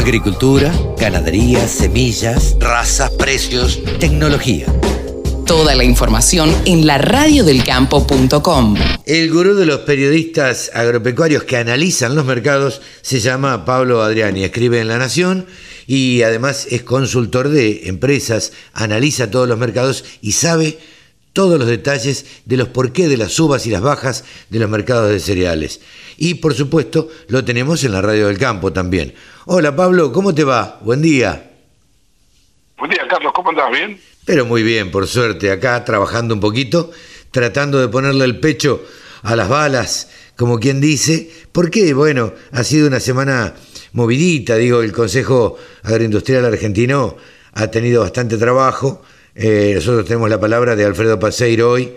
Agricultura, ganadería, semillas, razas, precios, tecnología. Toda la información en la radiodelcampo.com. El gurú de los periodistas agropecuarios que analizan los mercados se llama Pablo Adriani, escribe en La Nación y además es consultor de empresas, analiza todos los mercados y sabe todos los detalles de los porqué de las subas y las bajas de los mercados de cereales. Y por supuesto lo tenemos en la radio del campo también. Hola Pablo, ¿cómo te va? Buen día. Buen día Carlos, ¿cómo andás? ¿Bien? Pero muy bien, por suerte, acá trabajando un poquito, tratando de ponerle el pecho a las balas, como quien dice, porque, bueno, ha sido una semana movidita, digo, el Consejo Agroindustrial Argentino ha tenido bastante trabajo, eh, nosotros tenemos la palabra de Alfredo Paseiro hoy,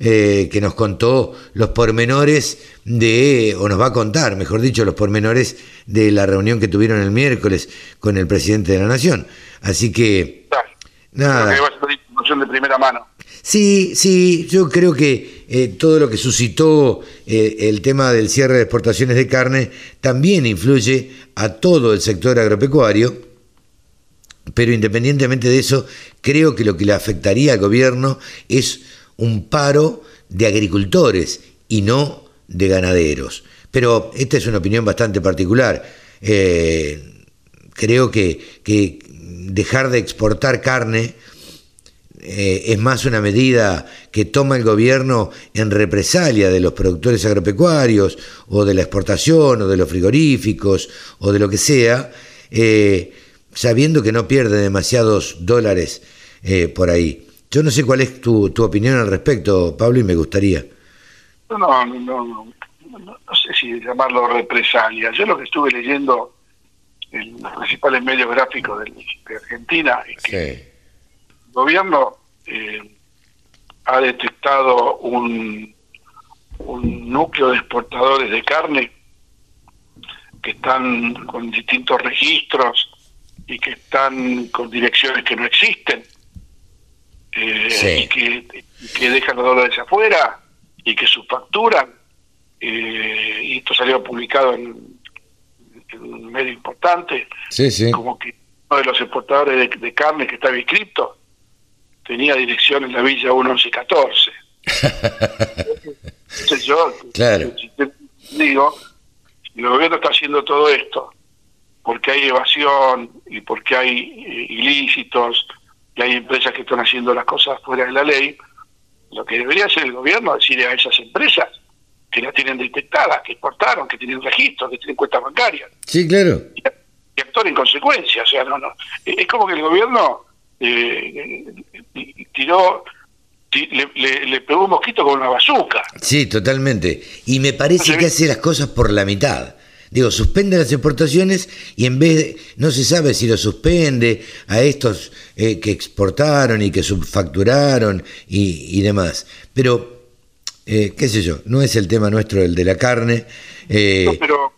eh, que nos contó los pormenores de, o nos va a contar, mejor dicho, los pormenores de la reunión que tuvieron el miércoles con el presidente de la Nación. Así que, nada. información de primera mano. Sí, sí, yo creo que eh, todo lo que suscitó eh, el tema del cierre de exportaciones de carne también influye a todo el sector agropecuario, pero independientemente de eso, creo que lo que le afectaría al gobierno es un paro de agricultores y no de ganaderos. Pero esta es una opinión bastante particular. Eh, creo que, dejar de exportar carne eh, es más una medida que toma el gobierno en represalia de los productores agropecuarios o de la exportación o de los frigoríficos o de lo que sea, eh, sabiendo que no pierde demasiados dólares por ahí. Yo no sé cuál es tu, tu opinión al respecto, Pablo, y me gustaría. No, no, no, no, sé si llamarlo represalia. Yo lo que estuve leyendo en los principales medios gráficos de, Argentina es que el gobierno eh, ha detectado un, un núcleo de exportadores de carne que están con distintos registros y que están con direcciones que no existen eh, y que, que, dejan los dólares afuera y que subfacturan. Eh, y esto salió publicado en, un medio importante, como que uno de los exportadores de, carne que estaba inscrito tenía dirección en la Villa 1114. Entonces yo claro. digo, el gobierno está haciendo todo esto porque hay evasión y porque hay eh, ilícitos y hay empresas que están haciendo las cosas fuera de la ley, lo que debería hacer el gobierno es decirle a esas empresas que la tienen detectada, que exportaron, que tienen registros, que tienen cuentas bancarias. Sí, claro. Y, actuar en consecuencia. O sea, no, no. Es como que el gobierno eh, tiró, le, le, pegó un mosquito con una bazuca. Sí, totalmente. Y me parece que hace las cosas por la mitad. Digo, suspende las exportaciones y en vez de, no se sabe si lo suspende a estos eh, que exportaron y que subfacturaron y, demás. Pero, eh, qué sé yo, no es el tema nuestro el de la carne. Eh, pero,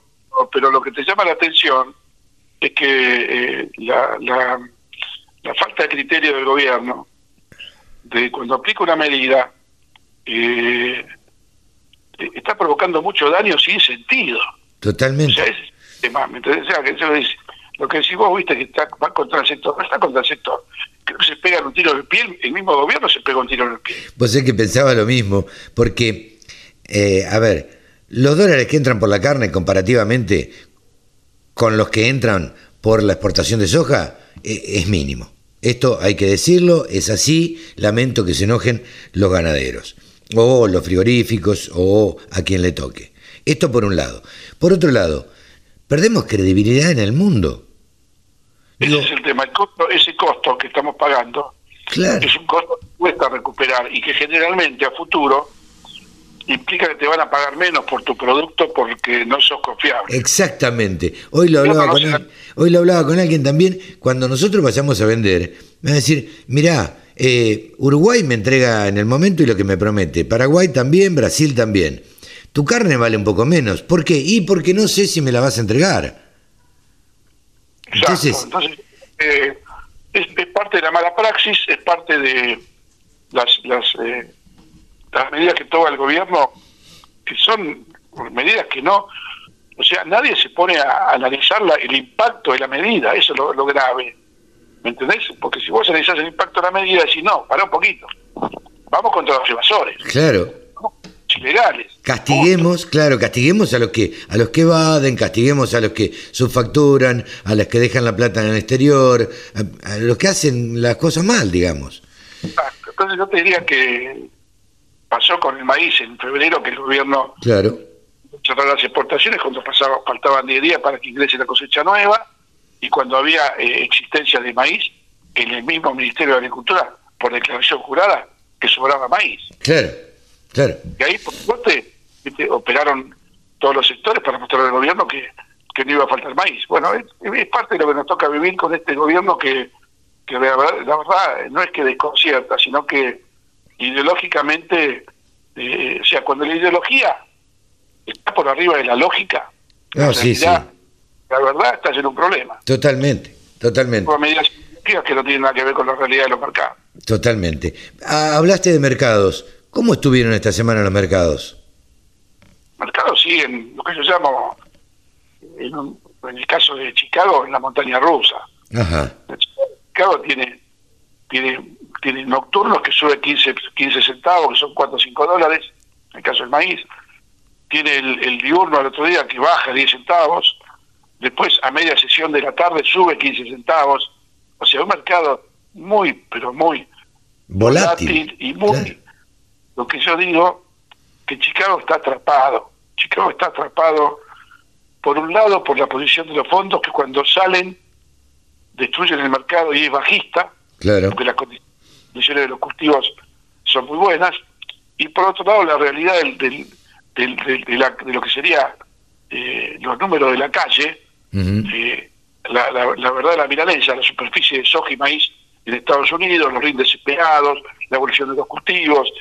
pero lo que te llama la atención es que la, la, la, falta de criterio del gobierno, de cuando aplica una medida, está provocando mucho daño sin sentido. Totalmente. lo que decís vos, viste, que está, va contra el sector, no está contra el sector. Creo que se pega un tiro en el pie, el mismo gobierno se pega un tiro en el pie. Vos sé que pensaba lo mismo, porque, eh, a ver, los dólares que entran por la carne comparativamente con los que entran por la exportación de soja eh, es mínimo. Esto hay que decirlo, es así, lamento que se enojen los ganaderos, o los frigoríficos, o a quien le toque. Esto por un lado. Por otro lado, perdemos credibilidad en el mundo. Ese es el tema, ese costo que estamos pagando es un costo que cuesta recuperar y que generalmente a futuro implica que te van a pagar menos por tu producto porque no sos confiable. Exactamente. Hoy lo hablaba, con, hoy lo hablaba con alguien también. Cuando nosotros vayamos a vender, me va a decir, mirá, eh, Uruguay me entrega en el momento y lo que me promete. Paraguay también, Brasil también tu carne vale un poco menos. ¿Por qué? Y porque no sé si me la vas a entregar. Entonces, eh, es, parte de la mala praxis, es parte de las, las, eh, las medidas que toma el gobierno, que son medidas que no O sea, nadie se pone a analizar la, el impacto de la medida, eso es lo, grave. ¿Me entendés? Porque si vos analizás el impacto de la medida, decís, no, para un poquito. Vamos contra los evasores. Claro. Ilegales. Castiguemos, claro, castiguemos a los que a los que evaden, castiguemos a los que subfacturan, a los que dejan la plata en el exterior, a, los que hacen las cosas mal, digamos. Exacto. Entonces yo te diría que pasó con el maíz en febrero que el gobierno claro cerrar las exportaciones cuando pasaba, faltaban 10 días para que ingrese la cosecha nueva y cuando había eh, existencia de maíz en el mismo Ministerio de Agricultura, por declaración jurada, que sobraba maíz. Claro, claro. Y ahí, por suerte, operaron todos los sectores para mostrar al gobierno que, que no iba a faltar maíz. Bueno, es, parte de lo que nos toca vivir con este gobierno que, que la, verdad, no es que desconcierta, sino que ideológicamente, eh, o sea, cuando la ideología está por arriba de la lógica. No, sí, sí. La verdad está en un problema. Totalmente, totalmente. Por medidas que no tienen nada que ver con la realidad de los mercados. Totalmente. Ah, hablaste de mercados. ¿Cómo estuvieron esta semana los mercados? Mercados siguen lo que yo llamo, en, en el caso de Chicago, en la montaña rusa. Ajá. Chicago tiene, tiene, tiene nocturnos que sube 15, 15 centavos, que son 4 o 5 dólares, en el caso del maíz tiene el, diurno al otro día que baja 10 centavos, después a media sesión de la tarde sube 15 centavos, o sea, un mercado muy, pero muy volátil, y muy... Lo que yo digo, que Chicago está atrapado, Chicago está atrapado, por un lado, por la posición de los fondos que cuando salen destruyen el mercado y es bajista, claro. porque las condiciones de los cultivos son muy buenas, y por otro lado la realidad del de, lo que sería eh, los números de la calle, eh, la, la, verdad de la milanesa, la superficie de soja y maíz en Estados Unidos, los rindes esperados, la evolución de los cultivos,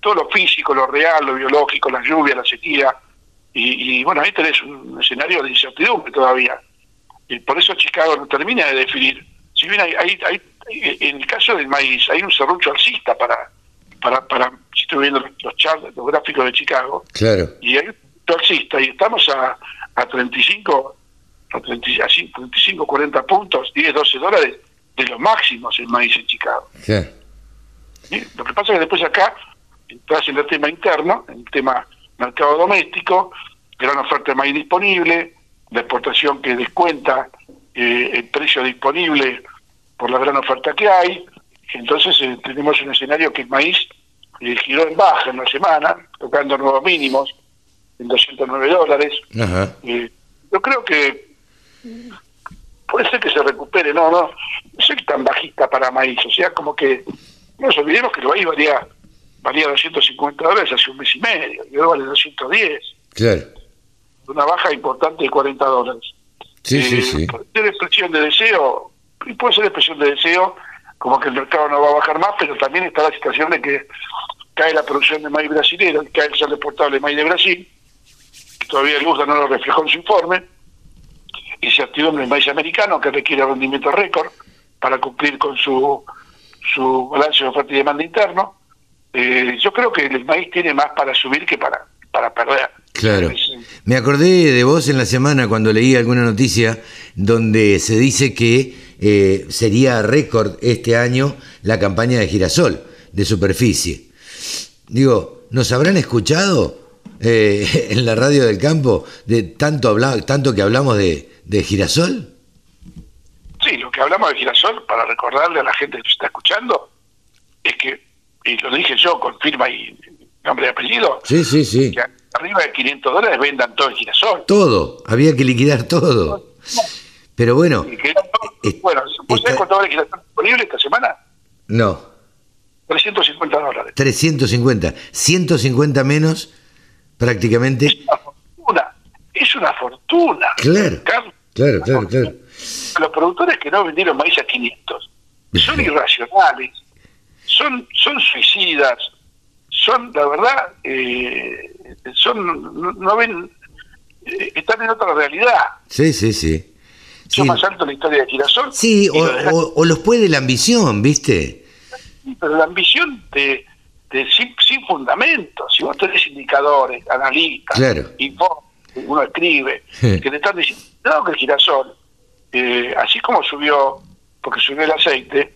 todo lo físico, lo real, lo biológico, la lluvia, la sequía, y, bueno, ahí tenés un escenario de incertidumbre todavía. Y por eso Chicago no termina de definir. Si bien hay, hay, hay en el caso del maíz, hay un serrucho alcista para, para, para si estoy viendo los, charts, los gráficos de Chicago, claro. y hay un y estamos a, a 35, a 35, 40 puntos, 10, 12 dólares de los máximos en maíz en Chicago. Lo que pasa es que después acá entras en el tema interno, en el tema mercado doméstico, gran oferta de maíz disponible, la exportación que descuenta eh, el precio disponible por la gran oferta que hay, entonces eh, tenemos un escenario que el maíz eh, giró en baja en una semana, tocando nuevos mínimos en 209 dólares. Eh, yo creo que puede ser que se recupere, no, no, no soy tan bajista para maíz, o sea, como que no nos olvidemos que el maíz valía, valía 250 dólares hace un mes y medio, y ahora vale 210. Claro. Una baja importante de 40 dólares. Sí, sí, sí. Puede ser expresión de deseo, y puede ser expresión de deseo como que el mercado no va a bajar más, pero también está la situación de que cae la producción de maíz brasilero, cae el sal exportable de maíz de Brasil, todavía el USDA no lo reflejó en su informe, y se activó en el maíz americano, que requiere rendimiento récord para cumplir con su, su balance de oferta y demanda interno. Eh, yo creo que el maíz tiene más para subir que para, para perder. Claro. Me acordé de vos en la semana cuando leí alguna noticia donde se dice que eh, sería récord este año la campaña de girasol de superficie. Digo, ¿nos habrán escuchado eh, en la radio del campo de tanto, habla, tanto que hablamos de, de girasol? Sí, lo que hablamos de girasol, para recordarle a la gente que está escuchando, es que, y lo dije yo con firma y nombre y apellido, sí, sí, sí. que arriba de 500 dólares vendan todo el girasol. Todo, había que liquidar todo. Pero bueno. bueno, ¿vos cuánto vale girasol disponible esta semana? No. 350 dólares. 350. 150 menos, prácticamente. Es una fortuna. Es una fortuna. Claro. Claro, claro, claro. Los productores que no vendieron maíz a 500 son irracionales, son, son suicidas, son, la verdad, eh, son no, ven, eh, están en otra realidad. Sí, sí, sí. Son más alto la historia de Girasol. Sí, o, los puede la ambición, ¿viste? Pero la ambición de, sin, fundamentos. Si vos tenés indicadores, analistas, claro. Uno escribe, que te están diciendo, no, que el girasol, eh, así como subió, porque subió el aceite,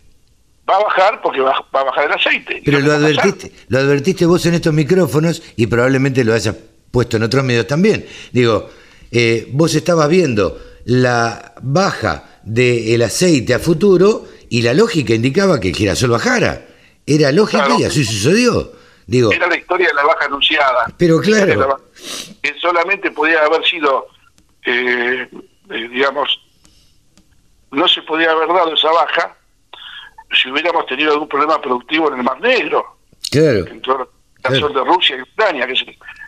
va a bajar porque va, a bajar el aceite. Pero lo advertiste, lo advertiste vos en estos micrófonos y probablemente lo hayas puesto en otros medios también. Digo, eh, vos estabas viendo la baja del aceite a futuro y la lógica indicaba que el girasol bajara. Era lógico y así sucedió. Digo, Era la historia de la baja anunciada. Pero claro. Que solamente podía haber sido, eh, eh, digamos, no se podía haber dado esa baja si hubiéramos tenido algún problema productivo en el Mar Negro. Claro. el girasol de Rusia y Ucrania, que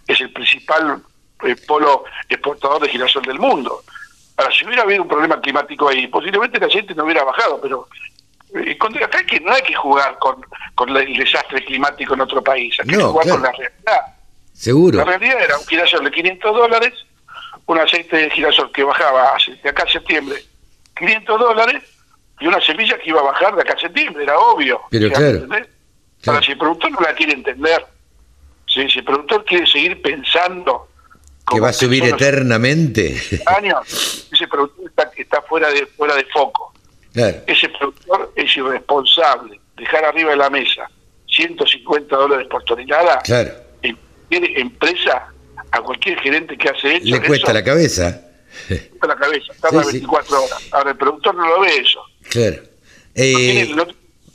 es el, principal eh, polo exportador de girasol del mundo. Ahora, si hubiera habido un problema climático ahí, posiblemente la gente no hubiera bajado, pero eh, acá que no hay que jugar con, con el desastre climático en otro país, hay que jugar con la realidad. Seguro. La realidad era un girasol de 500 dólares, un aceite de girasol que bajaba de acá a septiembre 500 dólares y una semilla que iba a bajar de acá a septiembre, era obvio. Pero claro, Ahora, si el productor no la quiere entender, si, el productor quiere seguir pensando que va a subir eternamente. Años, ese productor está, está fuera de fuera de foco. Ese productor es irresponsable. Dejar arriba de la mesa 150 dólares por tonelada. Claro. Tiene empresa a cualquier gerente que hace eso. Le cuesta la cabeza. Le cuesta la cabeza, tarda 24 horas. Ahora el productor no lo ve eso. Claro. Eh,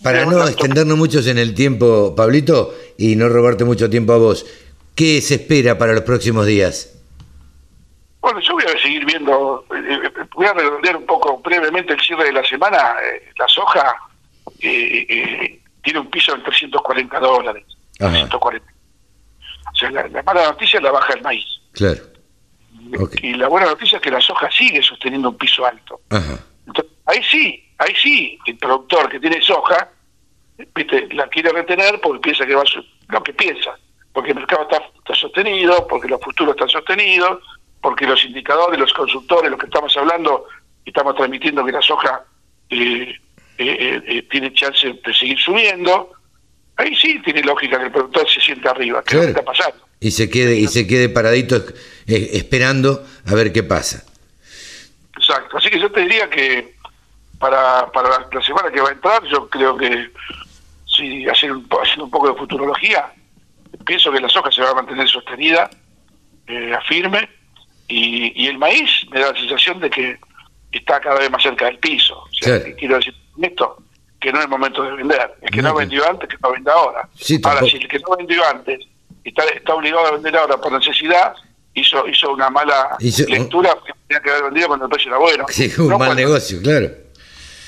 para no extendernos mucho en el tiempo, Pablito, y no robarte mucho tiempo a vos, ¿qué se espera para los próximos días? Bueno, yo voy a seguir viendo, eh, eh, voy a redondear un poco brevemente el cierre de la semana. la soja tiene un piso de 340 dólares. 340. O sea, la, mala noticia es la baja del maíz. Claro. Y la buena noticia es que la soja sigue sosteniendo un piso alto. Entonces, ahí sí, ahí sí, el productor que tiene soja, ¿viste? la quiere retener porque piensa que va a lo que piensa, porque el mercado está, está sostenido, porque los futuros están sostenidos, porque los indicadores, los consultores, los que estamos hablando, estamos transmitiendo que la soja eh, eh, eh, tiene chance de seguir subiendo, ahí sí tiene lógica que el productor se sienta arriba, que es lo que está pasando. Y se quede, y se quede paradito esperando a ver qué pasa. Exacto, así que yo te diría que para, para la semana que va a entrar, yo creo que si hacer un, haciendo un poco de futurología, pienso que la soja se va a mantener sostenida, eh, firme, y, y el maíz me da la sensación de que está cada vez más cerca del piso. quiero decir esto, que no es momento de vender. El que no, vendió antes, que no venda ahora. ahora, si el que no vendió antes está, está obligado a vender ahora por necesidad, hizo hizo una mala lectura que tenía que haber vendido cuando el precio era bueno. Sí, un mal negocio, claro.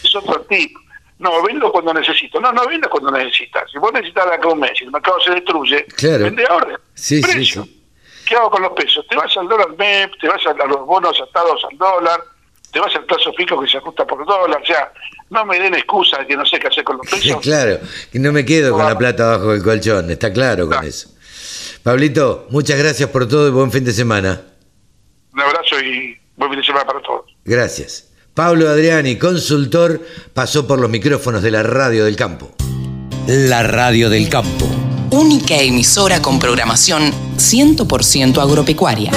Es otro tip. No, vendo cuando necesito. No, no vendo cuando necesitas. Si vos necesitas de acá un mes y el mercado se destruye, vende ahora. Sí, precio. sí, ¿Qué hago con los pesos? Te vas al dólar MEP, te vas a los bonos atados al dólar, te vas al plazo fijo que se ajusta por dólar. O sea, no me den excusa de que no sé qué hacer con los pesos. claro, que no me quedo con la plata abajo del colchón, está claro con eso. Pablito, muchas gracias por todo y buen fin de semana. Un abrazo y buen fin de semana para todos. Gracias. Pablo Adriani, consultor, pasó por los micrófonos de la Radio del Campo. La Radio del Campo. Única emisora con programación 100% agropecuaria.